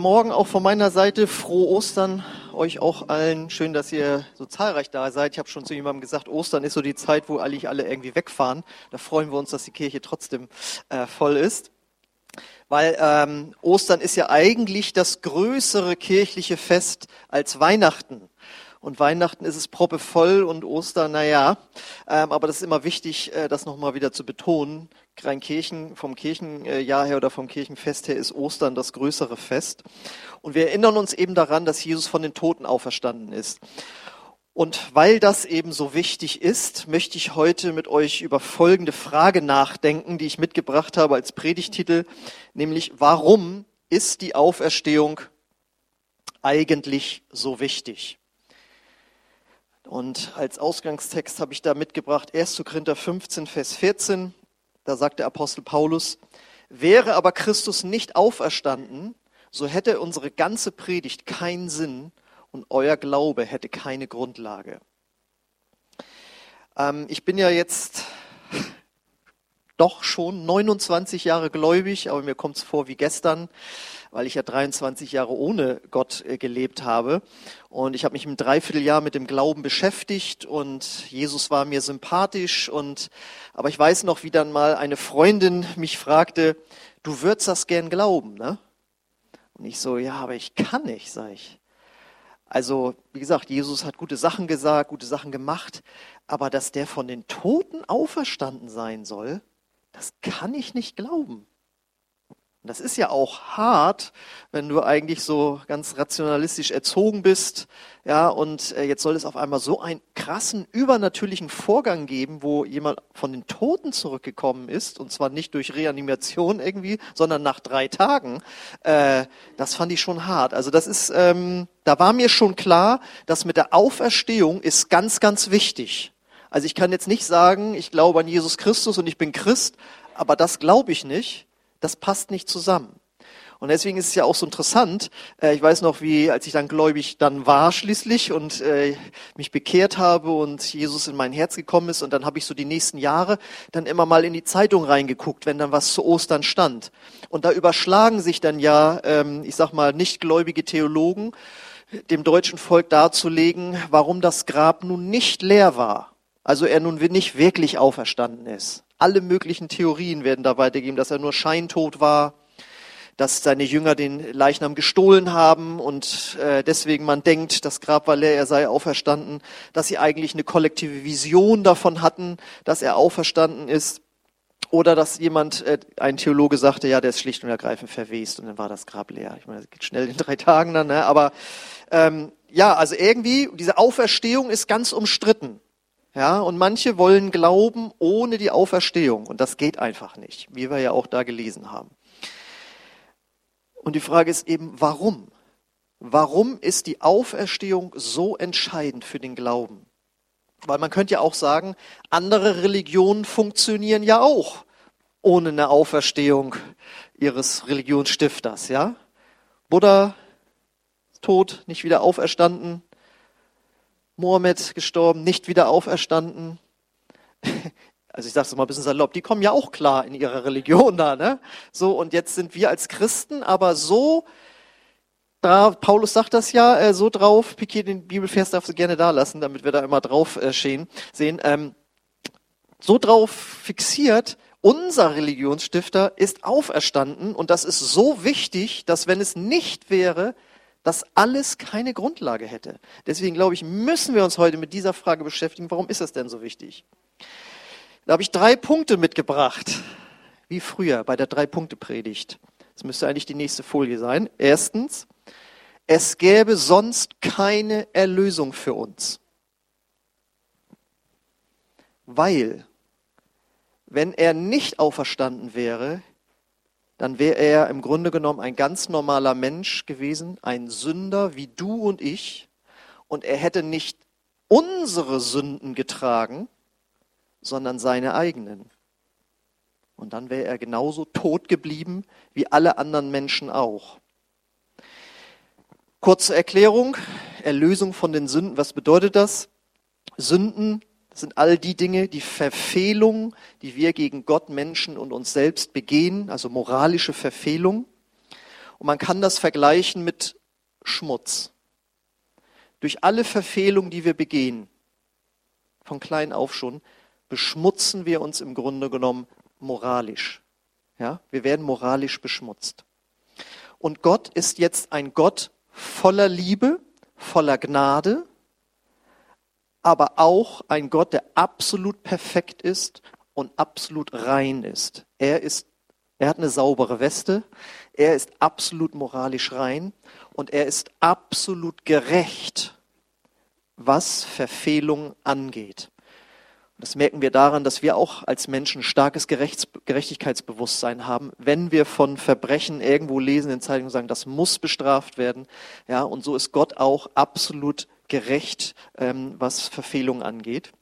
guten Morgen auch von meiner Seite. Frohe Ostern euch auch allen. Schön, dass ihr so zahlreich da seid. Ich habe schon zu jemandem gesagt, Ostern ist so die Zeit, wo eigentlich alle irgendwie wegfahren. Da freuen wir uns, dass die Kirche trotzdem äh, voll ist. Weil ähm, Ostern ist ja eigentlich das größere kirchliche Fest als Weihnachten. Und Weihnachten ist es proppevoll und Ostern, naja. Ähm, aber das ist immer wichtig, äh, das nochmal wieder zu betonen. Rheinkirchen, vom Kirchenjahr her oder vom Kirchenfest her ist Ostern das größere Fest. Und wir erinnern uns eben daran, dass Jesus von den Toten auferstanden ist. Und weil das eben so wichtig ist, möchte ich heute mit euch über folgende Frage nachdenken, die ich mitgebracht habe als Predigtitel, nämlich warum ist die Auferstehung eigentlich so wichtig? Und als Ausgangstext habe ich da mitgebracht 1. Korinther 15, Vers 14. Da sagt der Apostel Paulus, wäre aber Christus nicht auferstanden, so hätte unsere ganze Predigt keinen Sinn und euer Glaube hätte keine Grundlage. Ähm, ich bin ja jetzt doch schon 29 Jahre gläubig, aber mir kommt es vor wie gestern weil ich ja 23 Jahre ohne Gott äh, gelebt habe. Und ich habe mich im Dreivierteljahr mit dem Glauben beschäftigt und Jesus war mir sympathisch. Und, aber ich weiß noch, wie dann mal eine Freundin mich fragte, du würdest das gern glauben, ne? Und ich so, ja, aber ich kann nicht, sag ich. Also, wie gesagt, Jesus hat gute Sachen gesagt, gute Sachen gemacht, aber dass der von den Toten auferstanden sein soll, das kann ich nicht glauben. Und das ist ja auch hart, wenn du eigentlich so ganz rationalistisch erzogen bist, ja, und äh, jetzt soll es auf einmal so einen krassen, übernatürlichen Vorgang geben, wo jemand von den Toten zurückgekommen ist, und zwar nicht durch Reanimation irgendwie, sondern nach drei Tagen. Äh, das fand ich schon hart. Also das ist, ähm, da war mir schon klar, dass mit der Auferstehung ist ganz, ganz wichtig. Also ich kann jetzt nicht sagen, ich glaube an Jesus Christus und ich bin Christ, aber das glaube ich nicht das passt nicht zusammen. Und deswegen ist es ja auch so interessant. Äh, ich weiß noch, wie, als ich dann gläubig dann war schließlich und äh, mich bekehrt habe und Jesus in mein Herz gekommen ist und dann habe ich so die nächsten Jahre dann immer mal in die Zeitung reingeguckt, wenn dann was zu Ostern stand. Und da überschlagen sich dann ja, ähm, ich sag mal, nichtgläubige Theologen, dem deutschen Volk darzulegen, warum das Grab nun nicht leer war. Also er nun nicht wirklich auferstanden ist. Alle möglichen Theorien werden da weitergegeben, dass er nur scheintot war, dass seine Jünger den Leichnam gestohlen haben und äh, deswegen man denkt, das Grab war leer, er sei auferstanden, dass sie eigentlich eine kollektive Vision davon hatten, dass er auferstanden ist. Oder dass jemand, äh, ein Theologe sagte, ja, der ist schlicht und ergreifend verwest und dann war das Grab leer. Ich meine, das geht schnell in drei Tagen dann, ne? aber ähm, ja, also irgendwie, diese Auferstehung ist ganz umstritten. Ja, und manche wollen glauben ohne die Auferstehung. Und das geht einfach nicht, wie wir ja auch da gelesen haben. Und die Frage ist eben, warum? Warum ist die Auferstehung so entscheidend für den Glauben? Weil man könnte ja auch sagen, andere Religionen funktionieren ja auch ohne eine Auferstehung ihres Religionsstifters, ja? Buddha tot, nicht wieder auferstanden, Mohammed gestorben, nicht wieder auferstanden. Also ich sage es mal ein bisschen salopp, die kommen ja auch klar in ihrer Religion da, ne? So, und jetzt sind wir als Christen aber so, da, Paulus sagt das ja, äh, so drauf, Piquet, den Bibelvers darfst du gerne da lassen, damit wir da immer drauf äh, stehen, sehen, ähm, so drauf fixiert, unser Religionsstifter ist auferstanden und das ist so wichtig, dass wenn es nicht wäre, das alles keine Grundlage hätte. Deswegen glaube ich, müssen wir uns heute mit dieser Frage beschäftigen, warum ist das denn so wichtig? Da habe ich drei Punkte mitgebracht, wie früher bei der Drei-Punkte-Predigt. Das müsste eigentlich die nächste Folie sein. Erstens, es gäbe sonst keine Erlösung für uns. Weil, wenn er nicht auferstanden wäre, dann wäre er im Grunde genommen ein ganz normaler Mensch gewesen, ein Sünder wie du und ich, und er hätte nicht unsere Sünden getragen, sondern seine eigenen. Und dann wäre er genauso tot geblieben wie alle anderen Menschen auch. Kurze Erklärung, Erlösung von den Sünden, was bedeutet das? Sünden das sind all die Dinge, die Verfehlungen, die wir gegen Gott, Menschen und uns selbst begehen, also moralische Verfehlung. Und man kann das vergleichen mit Schmutz. Durch alle Verfehlungen, die wir begehen, von klein auf schon, beschmutzen wir uns im Grunde genommen moralisch. Ja, wir werden moralisch beschmutzt. Und Gott ist jetzt ein Gott voller Liebe, voller Gnade, aber auch ein Gott, der absolut perfekt ist und absolut rein ist. Er ist, er hat eine saubere Weste, er ist absolut moralisch rein und er ist absolut gerecht, was Verfehlung angeht. Das merken wir daran, dass wir auch als Menschen starkes Gerechts Gerechtigkeitsbewusstsein haben, wenn wir von Verbrechen irgendwo lesen in Zeitungen sagen, das muss bestraft werden. Ja, und so ist Gott auch absolut gerecht, ähm, was Verfehlung angeht.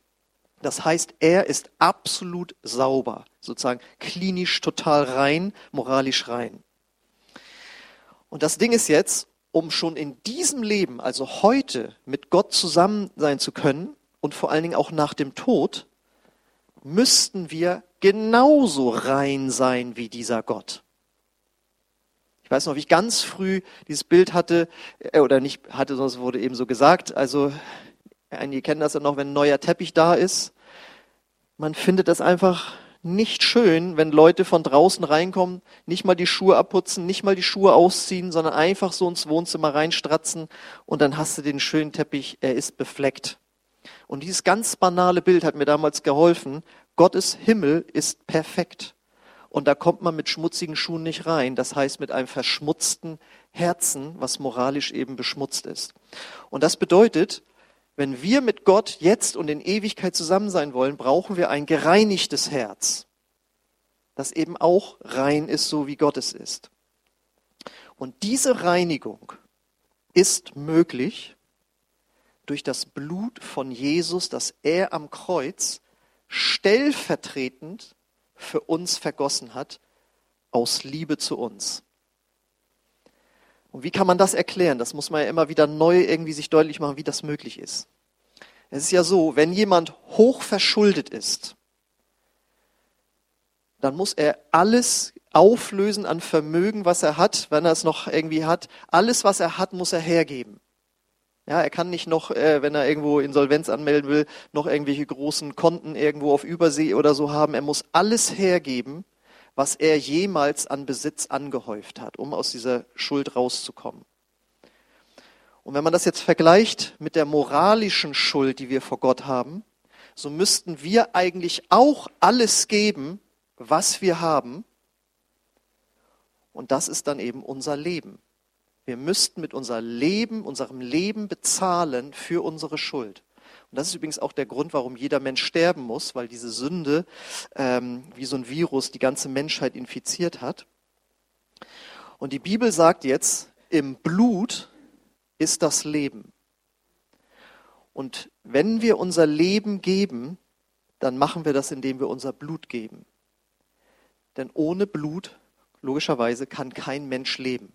Das heißt, er ist absolut sauber, sozusagen klinisch total rein, moralisch rein. Und das Ding ist jetzt, um schon in diesem Leben, also heute, mit Gott zusammen sein zu können und vor allen Dingen auch nach dem Tod, müssten wir genauso rein sein wie dieser Gott. Ich weiß noch, wie ich ganz früh dieses Bild hatte, äh, oder nicht hatte, sondern es wurde eben so gesagt. Also, einige kennen das ja noch, wenn ein neuer Teppich da ist. Man findet das einfach nicht schön, wenn Leute von draußen reinkommen, nicht mal die Schuhe abputzen, nicht mal die Schuhe ausziehen, sondern einfach so ins Wohnzimmer reinstratzen und dann hast du den schönen Teppich, er ist befleckt. Und dieses ganz banale Bild hat mir damals geholfen. Gottes Himmel ist perfekt. Und da kommt man mit schmutzigen Schuhen nicht rein. Das heißt mit einem verschmutzten Herzen, was moralisch eben beschmutzt ist. Und das bedeutet, wenn wir mit Gott jetzt und in Ewigkeit zusammen sein wollen, brauchen wir ein gereinigtes Herz, das eben auch rein ist, so wie Gott es ist. Und diese Reinigung ist möglich durch das Blut von Jesus, das er am Kreuz stellvertretend für uns vergossen hat, aus Liebe zu uns. Und wie kann man das erklären? Das muss man ja immer wieder neu irgendwie sich deutlich machen, wie das möglich ist. Es ist ja so, wenn jemand hoch verschuldet ist, dann muss er alles auflösen an Vermögen, was er hat, wenn er es noch irgendwie hat. Alles, was er hat, muss er hergeben. Ja, er kann nicht noch, äh, wenn er irgendwo Insolvenz anmelden will, noch irgendwelche großen Konten irgendwo auf Übersee oder so haben. Er muss alles hergeben, was er jemals an Besitz angehäuft hat, um aus dieser Schuld rauszukommen. Und wenn man das jetzt vergleicht mit der moralischen Schuld, die wir vor Gott haben, so müssten wir eigentlich auch alles geben, was wir haben. Und das ist dann eben unser Leben. Wir müssten mit unser Leben, unserem Leben bezahlen für unsere Schuld. Und das ist übrigens auch der Grund, warum jeder Mensch sterben muss, weil diese Sünde ähm, wie so ein Virus die ganze Menschheit infiziert hat. Und die Bibel sagt jetzt, im Blut ist das Leben. Und wenn wir unser Leben geben, dann machen wir das, indem wir unser Blut geben. Denn ohne Blut, logischerweise, kann kein Mensch leben.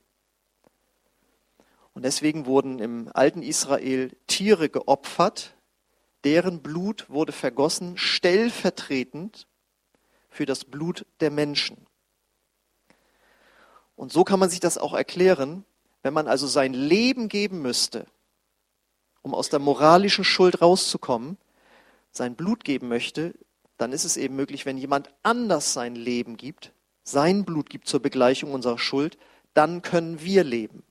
Und deswegen wurden im alten Israel Tiere geopfert, deren Blut wurde vergossen, stellvertretend für das Blut der Menschen. Und so kann man sich das auch erklären, wenn man also sein Leben geben müsste, um aus der moralischen Schuld rauszukommen, sein Blut geben möchte, dann ist es eben möglich, wenn jemand anders sein Leben gibt, sein Blut gibt zur Begleichung unserer Schuld, dann können wir leben.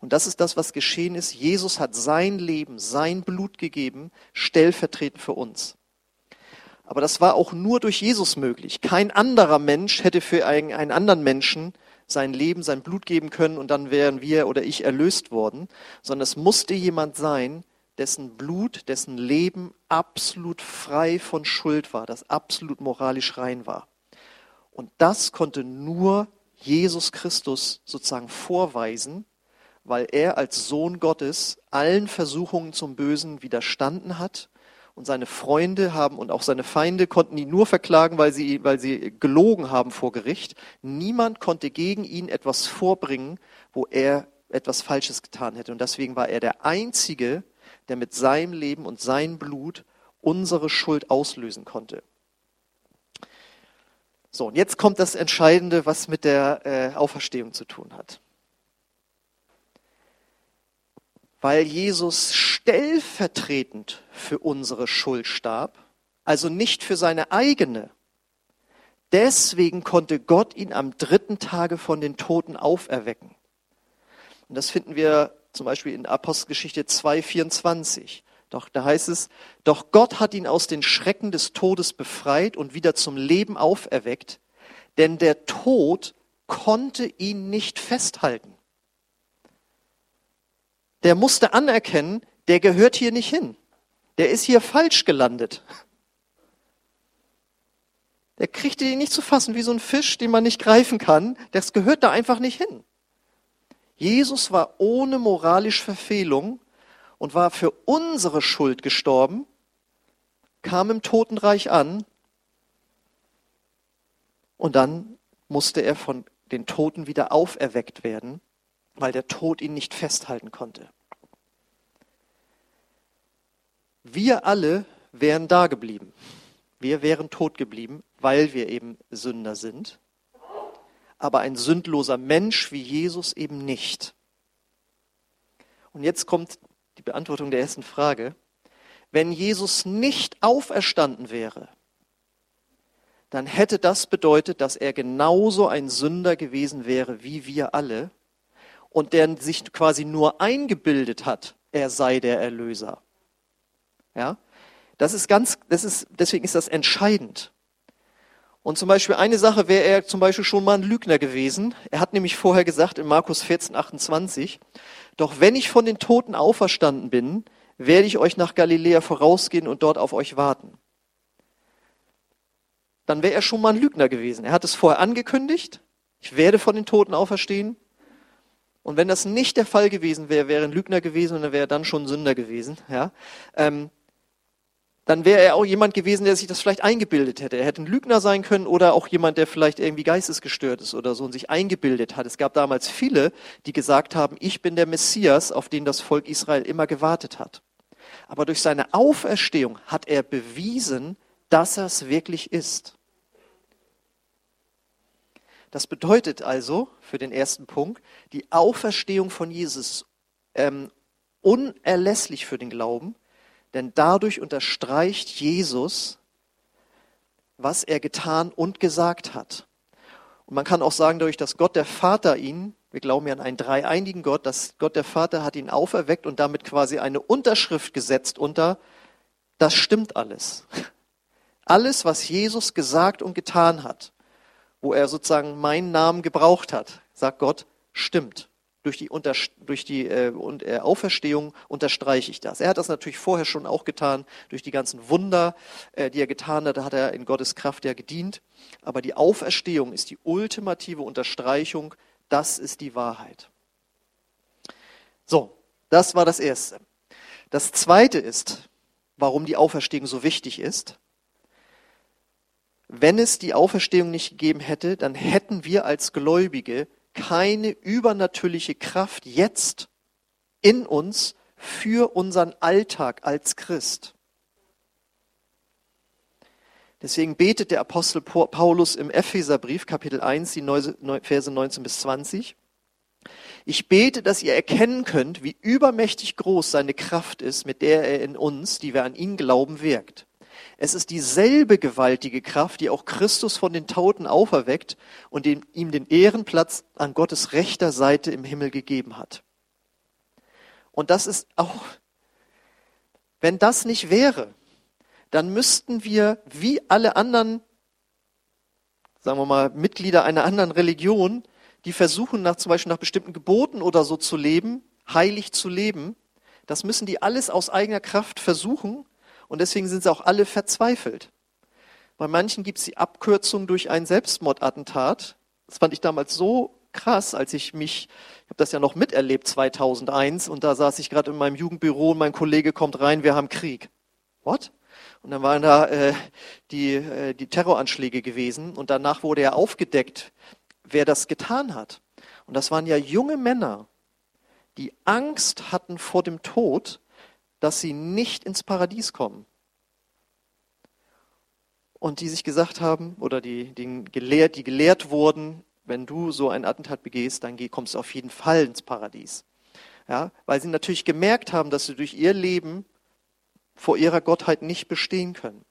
Und das ist das, was geschehen ist. Jesus hat sein Leben, sein Blut gegeben, stellvertretend für uns. Aber das war auch nur durch Jesus möglich. Kein anderer Mensch hätte für einen, anderen Menschen sein Leben, sein Blut geben können und dann wären wir oder ich erlöst worden, sondern es musste jemand sein, dessen Blut, dessen Leben absolut frei von Schuld war, das absolut moralisch rein war. Und das konnte nur Jesus Christus sozusagen vorweisen weil er als Sohn Gottes allen Versuchungen zum Bösen widerstanden hat. Und seine Freunde haben und auch seine Feinde konnten ihn nur verklagen, weil sie, weil sie gelogen haben vor Gericht. Niemand konnte gegen ihn etwas vorbringen, wo er etwas Falsches getan hätte. Und deswegen war er der Einzige, der mit seinem Leben und seinem Blut unsere Schuld auslösen konnte. So, und jetzt kommt das Entscheidende, was mit der äh, Auferstehung zu tun hat. Weil Jesus stellvertretend für unsere Schuld starb, also nicht für seine eigene. Deswegen konnte Gott ihn am dritten Tage von den Toten auferwecken. Und das finden wir zum Beispiel in Apostelgeschichte 2,24. Doch da heißt es, doch Gott hat ihn aus den Schrecken des Todes befreit und wieder zum Leben auferweckt, denn der Tod konnte ihn nicht festhalten. Der musste anerkennen, der gehört hier nicht hin. Der ist hier falsch gelandet. Der kriegte ihn nicht zu fassen wie so ein Fisch, den man nicht greifen kann. Das gehört da einfach nicht hin. Jesus war ohne moralische Verfehlung und war für unsere Schuld gestorben, kam im Totenreich an und dann musste er von den Toten wieder auferweckt werden, weil der Tod ihn nicht festhalten konnte. Wir alle wären da geblieben. Wir wären tot geblieben, weil wir eben Sünder sind. Aber ein sündloser Mensch wie Jesus eben nicht. Und jetzt kommt die Beantwortung der ersten Frage. Wenn Jesus nicht auferstanden wäre, dann hätte das bedeutet, dass er genauso ein Sünder gewesen wäre wie wir alle und der sich quasi nur eingebildet hat, er sei der Erlöser. Ja? Das ist ganz, das ist, deswegen ist das entscheidend. Und zum Beispiel eine Sache wäre er zum Beispiel schon mal ein Lügner gewesen. Er hat nämlich vorher gesagt in Markus 14, 28, doch wenn ich von den Toten auferstanden bin, werde ich euch nach Galiläa vorausgehen und dort auf euch warten. Dann wäre er schon mal ein Lügner gewesen. Er hat es vorher angekündigt, ich werde von den Toten auferstehen. Und wenn das nicht der Fall gewesen wäre, wäre er ein Lügner gewesen und dann wäre er dann schon Sünder gewesen. Ja? Ähm, dann wäre er auch jemand gewesen, der sich das vielleicht eingebildet hätte. Er hätte ein Lügner sein können oder auch jemand, der vielleicht irgendwie geistesgestört ist oder so und sich eingebildet hat. Es gab damals viele, die gesagt haben, ich bin der Messias, auf den das Volk Israel immer gewartet hat. Aber durch seine Auferstehung hat er bewiesen, dass er es wirklich ist. Das bedeutet also, für den ersten Punkt, die Auferstehung von Jesus ähm, unerlässlich für den Glauben, denn dadurch unterstreicht Jesus, was er getan und gesagt hat. Und man kann auch sagen, dadurch, dass Gott der Vater ihn, wir glauben ja an einen dreieinigen Gott, dass Gott der Vater hat ihn auferweckt und damit quasi eine Unterschrift gesetzt unter, das stimmt alles. Alles, was Jesus gesagt und getan hat, wo er sozusagen meinen Namen gebraucht hat, sagt Gott, stimmt durch die, Unter, durch die äh, äh, Auferstehung unterstreiche ich das. Er hat das natürlich vorher schon auch getan, durch die ganzen Wunder, äh, die er getan hat, hat er in Gottes Kraft ja gedient. Aber die Auferstehung ist die ultimative Unterstreichung, das ist die Wahrheit. So, das war das Erste. Das Zweite ist, warum die Auferstehung so wichtig ist. Wenn es die Auferstehung nicht gegeben hätte, dann hätten wir als Gläubige keine übernatürliche Kraft jetzt in uns für unseren Alltag als Christ. Deswegen betet der Apostel Paulus im Epheserbrief, Kapitel 1, die Verse 19 bis 20. Ich bete, dass ihr erkennen könnt, wie übermächtig groß seine Kraft ist, mit der er in uns, die wir an ihn glauben, wirkt. Es ist dieselbe gewaltige Kraft, die auch Christus von den Toten auferweckt und ihm den Ehrenplatz an Gottes rechter Seite im Himmel gegeben hat. Und das ist auch, wenn das nicht wäre, dann müssten wir wie alle anderen, sagen wir mal, Mitglieder einer anderen Religion, die versuchen, nach, zum Beispiel nach bestimmten Geboten oder so zu leben, heilig zu leben, das müssen die alles aus eigener Kraft versuchen und deswegen sind sie auch alle verzweifelt. Bei manchen gibt es die Abkürzung durch ein Selbstmordattentat. Das fand ich damals so krass, als ich mich, ich habe das ja noch miterlebt 2001 und da saß ich gerade in meinem Jugendbüro und mein Kollege kommt rein, wir haben Krieg. What? Und dann waren da äh, die, äh, die Terroranschläge gewesen und danach wurde ja aufgedeckt, wer das getan hat. Und das waren ja junge Männer, die Angst hatten vor dem Tod dass sie nicht ins Paradies kommen. Und die sich gesagt haben, oder die, die, gelehrt, die gelehrt wurden, wenn du so ein Attentat begehst, dann kommst du auf jeden Fall ins Paradies. Ja, weil sie natürlich gemerkt haben, dass sie durch ihr Leben vor ihrer Gottheit nicht bestehen können.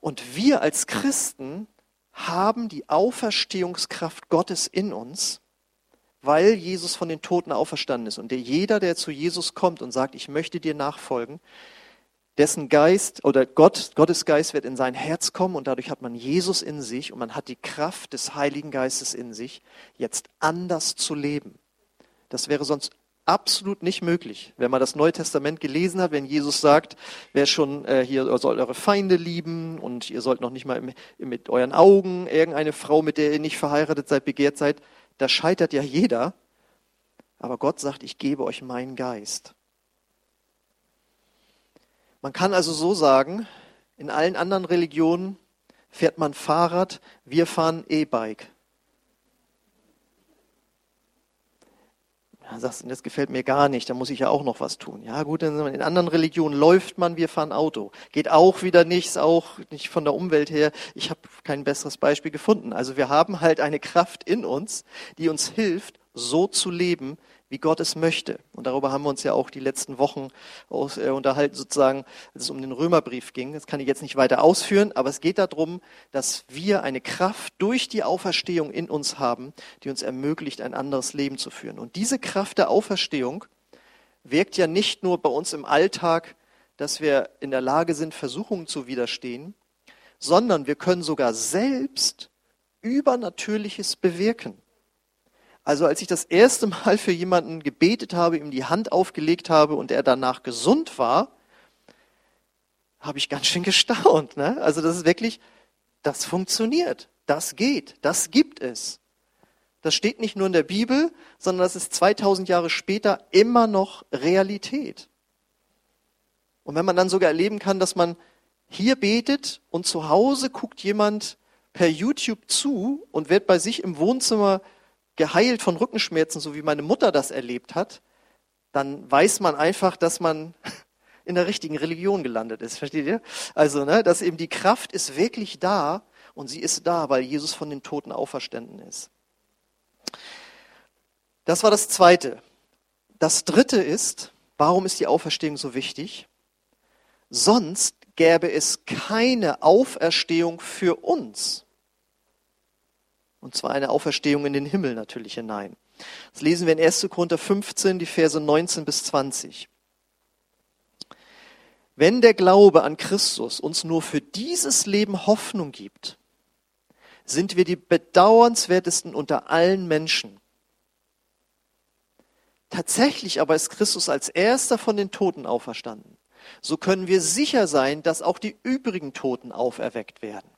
Und wir als Christen haben die Auferstehungskraft Gottes in uns, weil Jesus von den Toten auferstanden ist. Und der jeder, der zu Jesus kommt und sagt, ich möchte dir nachfolgen, dessen Geist oder Gott, Gottes Geist wird in sein Herz kommen und dadurch hat man Jesus in sich und man hat die Kraft des Heiligen Geistes in sich, jetzt anders zu leben. Das wäre sonst absolut nicht möglich. Wenn man das Neue Testament gelesen hat, wenn Jesus sagt, wer schon äh, hier soll eure Feinde lieben und ihr sollt noch nicht mal im, mit euren Augen irgendeine Frau, mit der ihr nicht verheiratet seid, begehrt seid, da scheitert ja jeder. Aber Gott sagt, ich gebe euch meinen Geist. Man kann also so sagen, in allen anderen Religionen fährt man Fahrrad, wir fahren E-Bike. Ja, sagst du, das gefällt mir gar nicht, da muss ich ja auch noch was tun. Ja gut, in anderen Religionen läuft man, wir fahren Auto. Geht auch wieder nichts, auch nicht von der Umwelt her. Ich habe kein besseres Beispiel gefunden. Also wir haben halt eine Kraft in uns, die uns hilft, so zu leben, wie Gott es möchte. Und darüber haben wir uns ja auch die letzten Wochen aus, äh, unterhalten, sozusagen, als es um den Römerbrief ging. Das kann ich jetzt nicht weiter ausführen, aber es geht darum, dass wir eine Kraft durch die Auferstehung in uns haben, die uns ermöglicht, ein anderes Leben zu führen. Und diese Kraft der Auferstehung wirkt ja nicht nur bei uns im Alltag, dass wir in der Lage sind, Versuchungen zu widerstehen, sondern wir können sogar selbst Übernatürliches bewirken. Also als ich das erste Mal für jemanden gebetet habe, ihm die Hand aufgelegt habe und er danach gesund war, habe ich ganz schön gestaunt. Ne? Also das ist wirklich, das funktioniert, das geht, das gibt es. Das steht nicht nur in der Bibel, sondern das ist 2000 Jahre später immer noch Realität. Und wenn man dann sogar erleben kann, dass man hier betet und zu Hause guckt jemand per YouTube zu und wird bei sich im Wohnzimmer geheilt von Rückenschmerzen, so wie meine Mutter das erlebt hat, dann weiß man einfach, dass man in der richtigen Religion gelandet ist. Versteht ihr? Also, ne, dass eben die Kraft ist wirklich da und sie ist da, weil Jesus von den Toten auferstanden ist. Das war das Zweite. Das Dritte ist, warum ist die Auferstehung so wichtig? Sonst gäbe es keine Auferstehung für uns. Und zwar eine Auferstehung in den Himmel natürlich hinein. Das lesen wir in 1. Korinther 15, die Verse 19 bis 20. Wenn der Glaube an Christus uns nur für dieses Leben Hoffnung gibt, sind wir die bedauernswertesten unter allen Menschen. Tatsächlich aber ist Christus als erster von den Toten auferstanden. So können wir sicher sein, dass auch die übrigen Toten auferweckt werden.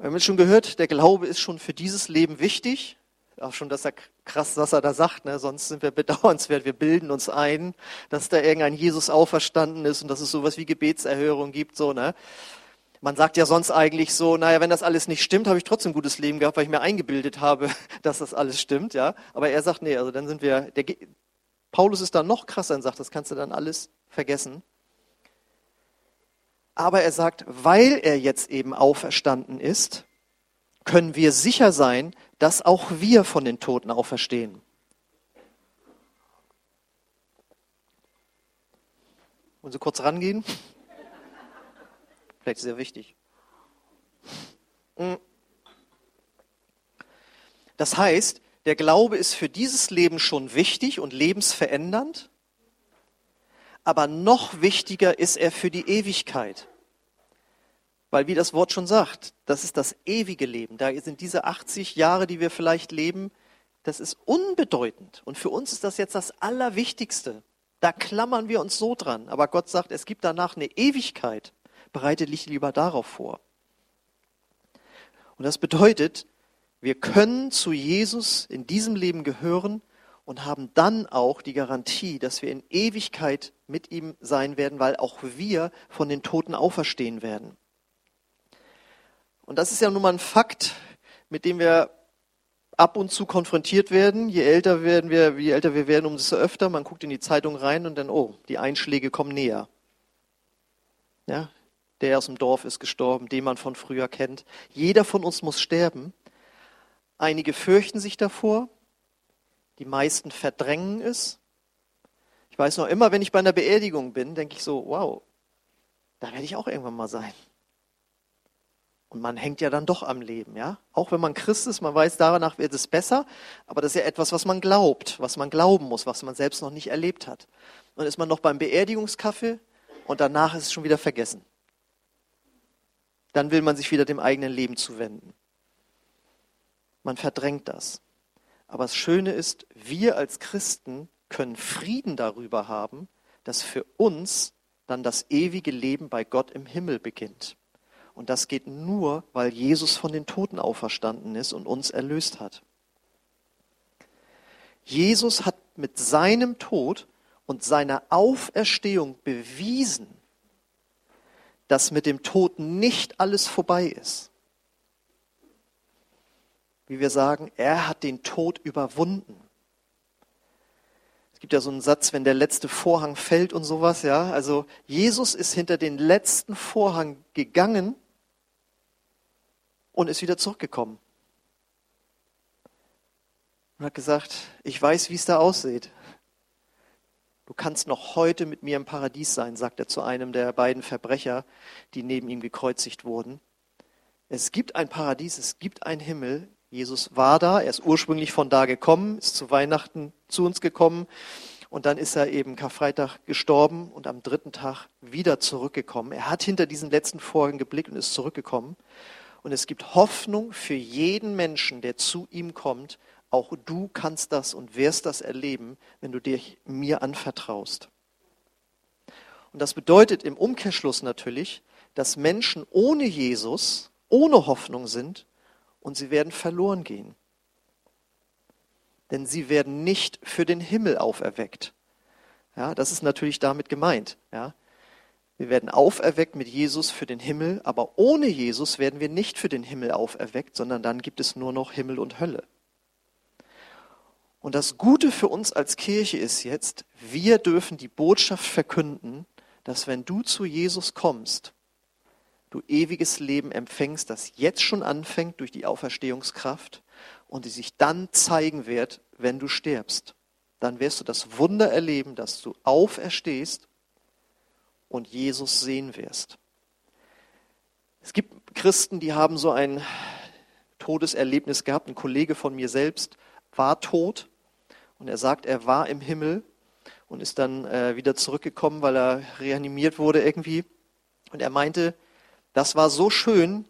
Wir haben jetzt schon gehört, der Glaube ist schon für dieses Leben wichtig. Auch schon, dass er krass, was er da sagt, ne? sonst sind wir bedauernswert. Wir bilden uns ein, dass da irgendein Jesus auferstanden ist und dass es sowas wie Gebetserhörung gibt, so, ne? Man sagt ja sonst eigentlich so, naja, wenn das alles nicht stimmt, habe ich trotzdem ein gutes Leben gehabt, weil ich mir eingebildet habe, dass das alles stimmt, ja. Aber er sagt, nee, also dann sind wir, der, Paulus ist da noch krasser und sagt, das kannst du dann alles vergessen. Aber er sagt, weil er jetzt eben auferstanden ist, können wir sicher sein, dass auch wir von den Toten auferstehen. Wollen Sie kurz rangehen? Vielleicht sehr wichtig. Das heißt, der Glaube ist für dieses Leben schon wichtig und lebensverändernd, aber noch wichtiger ist er für die Ewigkeit. Weil wie das Wort schon sagt, das ist das ewige Leben. Da sind diese 80 Jahre, die wir vielleicht leben, das ist unbedeutend. Und für uns ist das jetzt das Allerwichtigste. Da klammern wir uns so dran. Aber Gott sagt, es gibt danach eine Ewigkeit. Bereite dich lieber darauf vor. Und das bedeutet, wir können zu Jesus in diesem Leben gehören und haben dann auch die Garantie, dass wir in Ewigkeit mit ihm sein werden, weil auch wir von den Toten auferstehen werden. Und das ist ja nun mal ein Fakt, mit dem wir ab und zu konfrontiert werden. Je älter werden wir, je älter wir werden, umso öfter. Man guckt in die Zeitung rein und dann, oh, die Einschläge kommen näher. Ja, der aus dem Dorf ist gestorben, den man von früher kennt. Jeder von uns muss sterben. Einige fürchten sich davor, Die meisten verdrängen es. Ich weiß noch immer, wenn ich bei einer Beerdigung bin, denke ich so, wow, da werde ich auch irgendwann mal sein. Und man hängt ja dann doch am Leben, ja? Auch wenn man Christ ist, man weiß, danach wird es besser, aber das ist ja etwas, was man glaubt, was man glauben muss, was man selbst noch nicht erlebt hat. Und ist man noch beim Beerdigungskaffee und danach ist es schon wieder vergessen. Dann will man sich wieder dem eigenen Leben zuwenden. Man verdrängt das. Aber das Schöne ist, wir als Christen können Frieden darüber haben, dass für uns dann das ewige Leben bei Gott im Himmel beginnt. Und das geht nur, weil Jesus von den Toten auferstanden ist und uns erlöst hat. Jesus hat mit seinem Tod und seiner Auferstehung bewiesen, dass mit dem Tod nicht alles vorbei ist. Wie wir sagen, er hat den Tod überwunden. Es gibt ja so einen Satz, wenn der letzte Vorhang fällt und sowas, ja. Also Jesus ist hinter den letzten Vorhang gegangen und ist wieder zurückgekommen. Und hat gesagt, ich weiß, wie es da aussieht. Du kannst noch heute mit mir im Paradies sein, sagt er zu einem der beiden Verbrecher, die neben ihm gekreuzigt wurden. Es gibt ein Paradies, es gibt einen Himmel, Jesus war da, er ist ursprünglich von da gekommen, ist zu Weihnachten zu uns gekommen und dann ist er eben Karfreitag gestorben und am dritten Tag wieder zurückgekommen. Er hat hinter diesen letzten Vorhang geblickt und ist zurückgekommen. Und es gibt Hoffnung für jeden Menschen, der zu ihm kommt. Auch du kannst das und wirst das erleben, wenn du dich mir anvertraust. Und das bedeutet im Umkehrschluss natürlich, dass Menschen ohne Jesus, ohne Hoffnung sind und sie werden verloren gehen. Denn sie werden nicht für den Himmel auferweckt. Ja, das ist natürlich damit gemeint. Ja. Wir werden auferweckt mit Jesus für den Himmel, aber ohne Jesus werden wir nicht für den Himmel auferweckt, sondern dann gibt es nur noch Himmel und Hölle. Und das Gute für uns als Kirche ist jetzt, wir dürfen die Botschaft verkünden, dass wenn du zu Jesus kommst, du ewiges Leben empfängst, das jetzt schon anfängt durch die Auferstehungskraft und die sich dann zeigen wird, wenn du stirbst. Dann wirst du das Wunder erleben, dass du auferstehst und Jesus sehen wirst. Es gibt Christen, die haben so ein Todeserlebnis gehabt. Ein Kollege von mir selbst war tot und er sagt, er war im Himmel und ist dann äh, wieder zurückgekommen, weil er reanimiert wurde irgendwie. Und er meinte, das war so schön,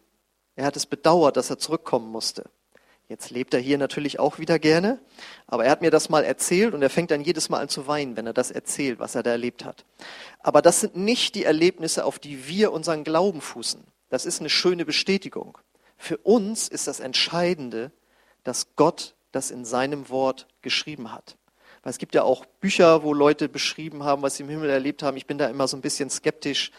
er hat es bedauert, dass er zurückkommen musste. Jetzt lebt er hier natürlich auch wieder gerne, aber er hat mir das mal erzählt und er fängt dann jedes Mal an zu weinen, wenn er das erzählt, was er da erlebt hat. Aber das sind nicht die Erlebnisse, auf die wir unseren Glauben fußen. Das ist eine schöne Bestätigung. Für uns ist das Entscheidende, dass Gott das in seinem Wort geschrieben hat. Weil es gibt ja auch Bücher, wo Leute beschrieben haben, was sie im Himmel erlebt haben. Ich bin da immer so ein bisschen skeptisch.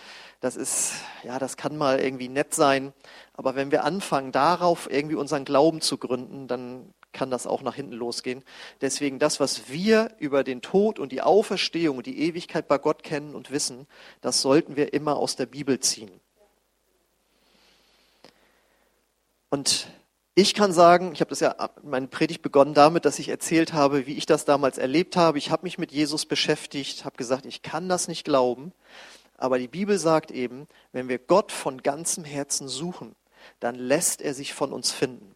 Das ist, ja, das kann mal irgendwie nett sein. Aber wenn wir anfangen, darauf irgendwie unseren Glauben zu gründen, dann kann das auch nach hinten losgehen. Deswegen das, was wir über den Tod und die Auferstehung und die Ewigkeit bei Gott kennen und wissen, das sollten wir immer aus der Bibel ziehen. Und ich kann sagen, ich habe das ja meine Predigt begonnen damit, dass ich erzählt habe, wie ich das damals erlebt habe. Ich habe mich mit Jesus beschäftigt, habe gesagt, ich kann das nicht glauben. Aber die Bibel sagt eben, wenn wir Gott von ganzem Herzen suchen, dann lässt er sich von uns finden.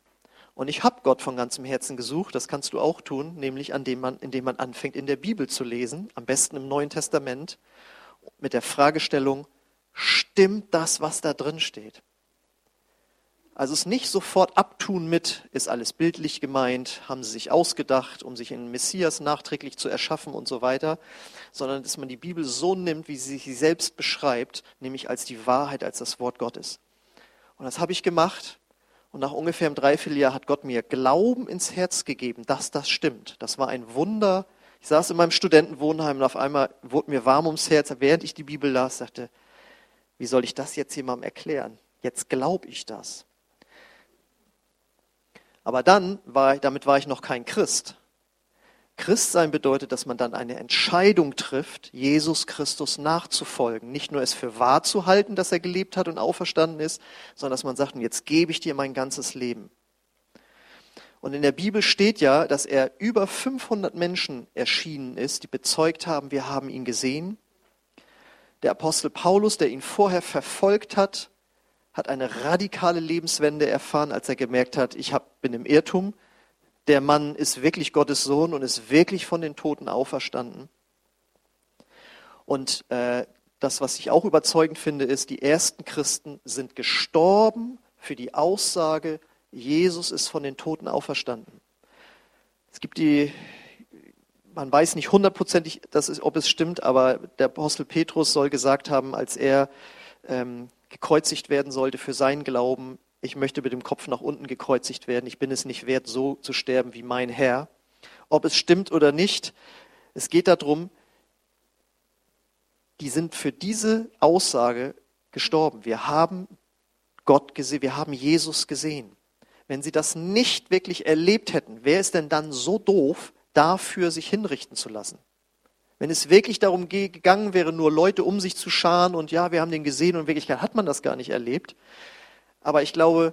Und ich habe Gott von ganzem Herzen gesucht, das kannst du auch tun, nämlich an dem man, indem man anfängt, in der Bibel zu lesen, am besten im Neuen Testament, mit der Fragestellung, stimmt das, was da drin steht? Also es nicht sofort abtun mit, ist alles bildlich gemeint, haben sie sich ausgedacht, um sich einen Messias nachträglich zu erschaffen und so weiter, sondern dass man die Bibel so nimmt, wie sie sich selbst beschreibt, nämlich als die Wahrheit, als das Wort Gottes. Und das habe ich gemacht und nach ungefähr einem Dreivierteljahr hat Gott mir Glauben ins Herz gegeben, dass das stimmt. Das war ein Wunder. Ich saß in meinem Studentenwohnheim und auf einmal wurde mir warm ums Herz, während ich die Bibel las, sagte, wie soll ich das jetzt jemandem erklären? Jetzt glaube ich das. Aber dann war, damit war ich noch kein Christ. Christsein bedeutet, dass man dann eine Entscheidung trifft, Jesus Christus nachzufolgen. Nicht nur es für wahr zu halten, dass er gelebt hat und auferstanden ist, sondern dass man sagt, jetzt gebe ich dir mein ganzes Leben. Und in der Bibel steht ja, dass er über 500 Menschen erschienen ist, die bezeugt haben, wir haben ihn gesehen. Der Apostel Paulus, der ihn vorher verfolgt hat, hat eine radikale Lebenswende erfahren, als er gemerkt hat, ich hab, bin im Irrtum. Der Mann ist wirklich Gottes Sohn und ist wirklich von den Toten auferstanden. Und äh, das, was ich auch überzeugend finde, ist, die ersten Christen sind gestorben für die Aussage, Jesus ist von den Toten auferstanden. Es gibt die, man weiß nicht hundertprozentig, ob es stimmt, aber der Apostel Petrus soll gesagt haben, als er ähm, gekreuzigt werden sollte für seinen Glauben, ich möchte mit dem Kopf nach unten gekreuzigt werden, ich bin es nicht wert, so zu sterben wie mein Herr. Ob es stimmt oder nicht, es geht darum, die sind für diese Aussage gestorben. Wir haben Gott gesehen, wir haben Jesus gesehen. Wenn sie das nicht wirklich erlebt hätten, wer ist denn dann so doof, dafür sich hinrichten zu lassen? Wenn es wirklich darum gegangen wäre, nur Leute um sich zu scharen und ja, wir haben den gesehen und in Wirklichkeit hat man das gar nicht erlebt. Aber ich glaube,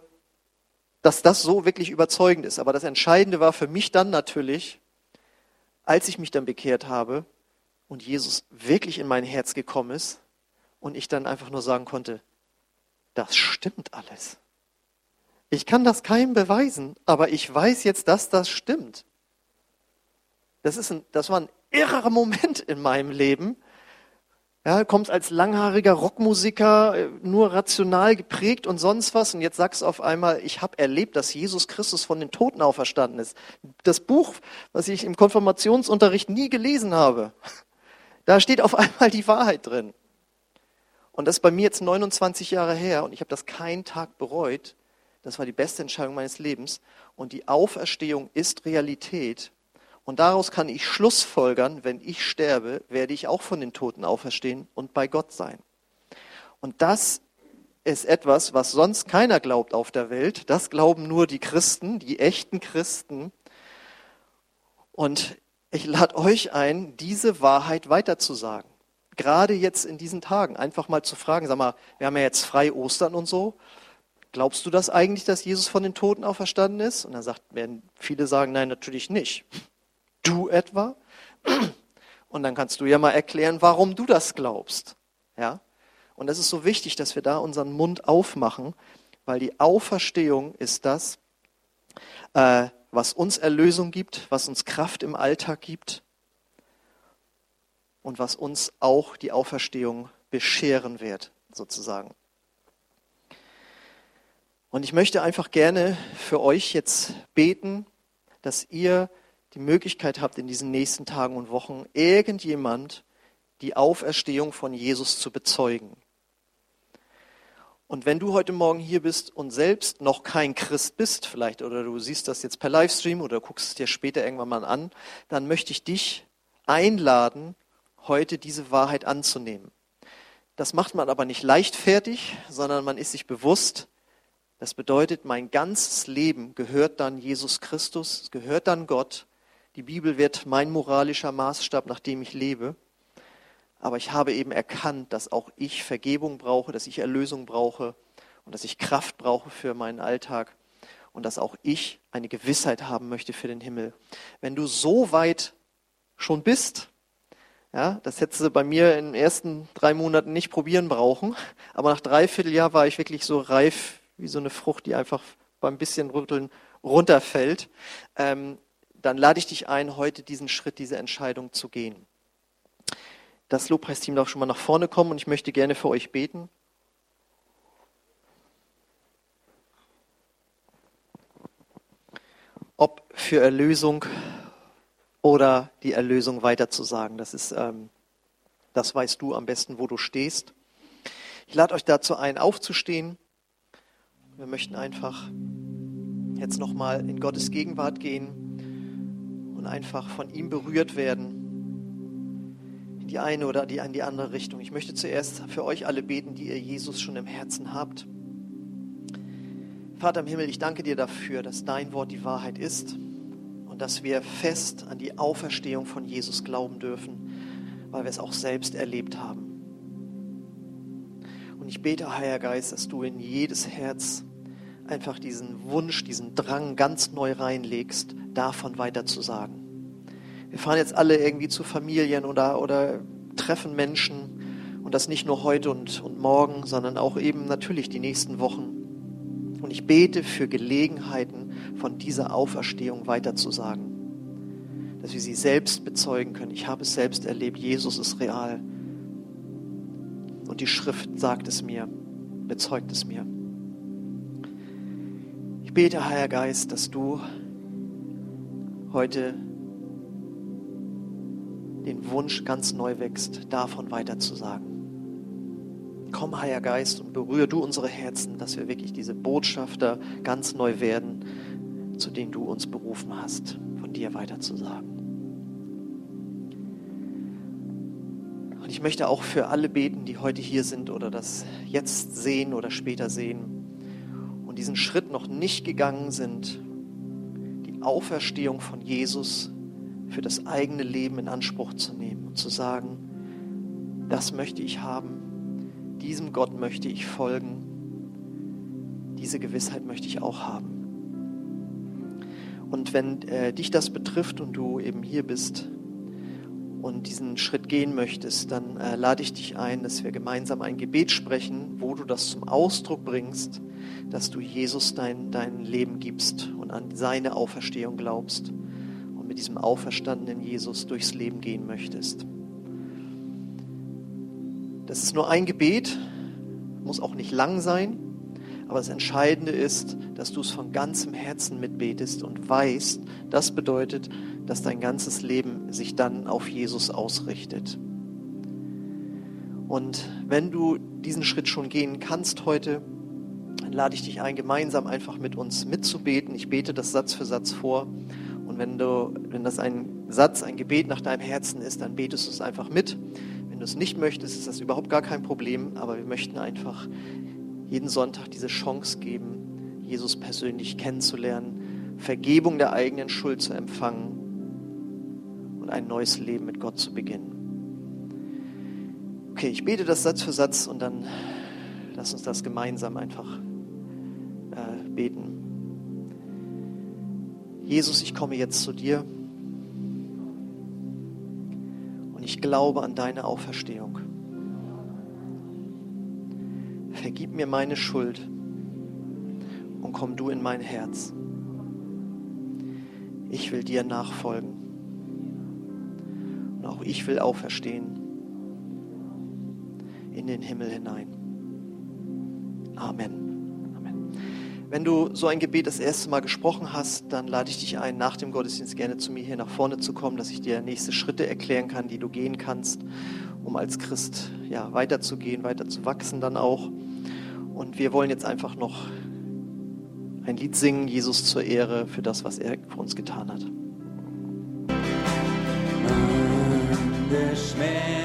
dass das so wirklich überzeugend ist. Aber das Entscheidende war für mich dann natürlich, als ich mich dann bekehrt habe und Jesus wirklich in mein Herz gekommen ist und ich dann einfach nur sagen konnte, das stimmt alles. Ich kann das keinem beweisen, aber ich weiß jetzt, dass das stimmt. Das, ist ein, das war ein irrer Moment in meinem Leben. Ja, kommst als langhaariger Rockmusiker, äh, nur rational geprägt und sonst was. Und jetzt sagst du auf einmal, ich habe erlebt, dass Jesus Christus von den Toten auferstanden ist. Das Buch, was ich im Konfirmationsunterricht nie gelesen habe, da steht auf einmal die Wahrheit drin. Und das ist bei mir jetzt 29 Jahre her und ich habe das keinen Tag bereut. Das war die beste Entscheidung meines Lebens. Und die Auferstehung ist Realität. Und daraus kann ich Schlussfolgern, wenn ich sterbe, werde ich auch von den Toten auferstehen und bei Gott sein. Und das ist etwas, was sonst keiner glaubt auf der Welt. Das glauben nur die Christen, die echten Christen. Und ich lade euch ein, diese Wahrheit weiterzusagen. Gerade jetzt in diesen Tagen einfach mal zu fragen, sag mal, wir haben ja jetzt frei Ostern und so. Glaubst du das eigentlich, dass Jesus von den Toten auferstanden ist? Und dann sagt, werden viele sagen, nein, natürlich nicht du etwa? Und dann kannst du ja mal erklären, warum du das glaubst. Ja? Und es ist so wichtig, dass wir da unseren Mund aufmachen, weil die Auferstehung ist das, äh, was uns Erlösung gibt, was uns Kraft im Alltag gibt und was uns auch die Auferstehung bescheren wird, sozusagen. Und ich möchte einfach gerne für euch jetzt beten, dass ihr die Möglichkeit habt, in diesen nächsten Tagen und Wochen irgendjemand die Auferstehung von Jesus zu bezeugen. Und wenn du heute Morgen hier bist und selbst noch kein Christ bist, vielleicht, oder du siehst das jetzt per Livestream oder guckst es dir später irgendwann mal an, dann möchte ich dich einladen, heute diese Wahrheit anzunehmen. Das macht man aber nicht leichtfertig, sondern man ist sich bewusst, das bedeutet, mein ganzes Leben gehört dann Jesus Christus, gehört dann Gott die Bibel wird mein moralischer Maßstab, nach dem ich lebe. Aber ich habe eben erkannt, dass auch ich Vergebung brauche, dass ich Erlösung brauche und dass ich Kraft brauche für meinen Alltag und dass auch ich eine Gewissheit haben möchte für den Himmel. Wenn du so weit schon bist, ja, das hättest du bei mir in den ersten drei Monaten nicht probieren brauchen, aber nach dreiviertel Jahr war ich wirklich so reif wie so eine Frucht, die einfach beim bisschen rütteln runterfällt. Ähm, dann lade ich dich ein, heute diesen Schritt, diese Entscheidung zu gehen. Das Lobpreisteam darf schon mal nach vorne kommen und ich möchte gerne für euch beten. Ob für Erlösung oder die Erlösung weiterzusagen, das ist, ähm, das weißt du am besten, wo du stehst. Ich lade euch dazu ein, aufzustehen. Wir möchten einfach jetzt nochmal in Gottes Gegenwart gehen und einfach von ihm berührt werden. In die eine oder die, in die andere Richtung. Ich möchte zuerst für euch alle beten, die ihr Jesus schon im Herzen habt. Vater im Himmel, ich danke dir dafür, dass dein Wort die Wahrheit ist und dass wir fest an die Auferstehung von Jesus glauben dürfen, weil wir es auch selbst erlebt haben. Und ich bete, Heiliger Geist, dass du in jedes Herz einfach diesen Wunsch, diesen Drang ganz neu reinlegst, davon weiter zu sagen. Wir fahren jetzt alle irgendwie zu Familien oder, oder treffen Menschen und das nicht nur heute und, und morgen, sondern auch eben natürlich die nächsten Wochen. Und ich bete für Gelegenheiten, von dieser Auferstehung weiterzusagen. Dass wir sie selbst bezeugen können. Ich habe es selbst erlebt. Jesus ist real. Und die Schrift sagt es mir, bezeugt es mir. Bete, Heiliger Geist, dass du heute den Wunsch ganz neu wächst, davon weiterzusagen. Komm, Heiliger Geist, und berühre du unsere Herzen, dass wir wirklich diese Botschafter ganz neu werden, zu denen du uns berufen hast, von dir weiterzusagen. Und ich möchte auch für alle beten, die heute hier sind oder das jetzt sehen oder später sehen diesen Schritt noch nicht gegangen sind, die Auferstehung von Jesus für das eigene Leben in Anspruch zu nehmen und zu sagen, das möchte ich haben, diesem Gott möchte ich folgen, diese Gewissheit möchte ich auch haben. Und wenn äh, dich das betrifft und du eben hier bist und diesen Schritt gehen möchtest, dann äh, lade ich dich ein, dass wir gemeinsam ein Gebet sprechen, wo du das zum Ausdruck bringst, dass du Jesus dein, dein Leben gibst und an seine Auferstehung glaubst und mit diesem auferstandenen Jesus durchs Leben gehen möchtest. Das ist nur ein Gebet, muss auch nicht lang sein, aber das Entscheidende ist, dass du es von ganzem Herzen mitbetest und weißt, das bedeutet, dass dein ganzes Leben sich dann auf Jesus ausrichtet. Und wenn du diesen Schritt schon gehen kannst heute, dann lade ich dich ein, gemeinsam einfach mit uns mitzubeten. Ich bete das Satz für Satz vor. Und wenn, du, wenn das ein Satz, ein Gebet nach deinem Herzen ist, dann betest du es einfach mit. Wenn du es nicht möchtest, ist das überhaupt gar kein Problem. Aber wir möchten einfach jeden Sonntag diese Chance geben, Jesus persönlich kennenzulernen, Vergebung der eigenen Schuld zu empfangen und ein neues Leben mit Gott zu beginnen. Okay, ich bete das Satz für Satz und dann lass uns das gemeinsam einfach äh, beten. Jesus, ich komme jetzt zu dir und ich glaube an deine Auferstehung. Vergib mir meine Schuld und komm du in mein Herz. Ich will dir nachfolgen und auch ich will auferstehen in den Himmel hinein. Amen. Amen. Wenn du so ein Gebet das erste Mal gesprochen hast, dann lade ich dich ein, nach dem Gottesdienst gerne zu mir hier nach vorne zu kommen, dass ich dir nächste Schritte erklären kann, die du gehen kannst, um als Christ ja, weiterzugehen, weiter zu wachsen dann auch. Und wir wollen jetzt einfach noch ein Lied singen, Jesus zur Ehre für das, was er für uns getan hat. der Schmerz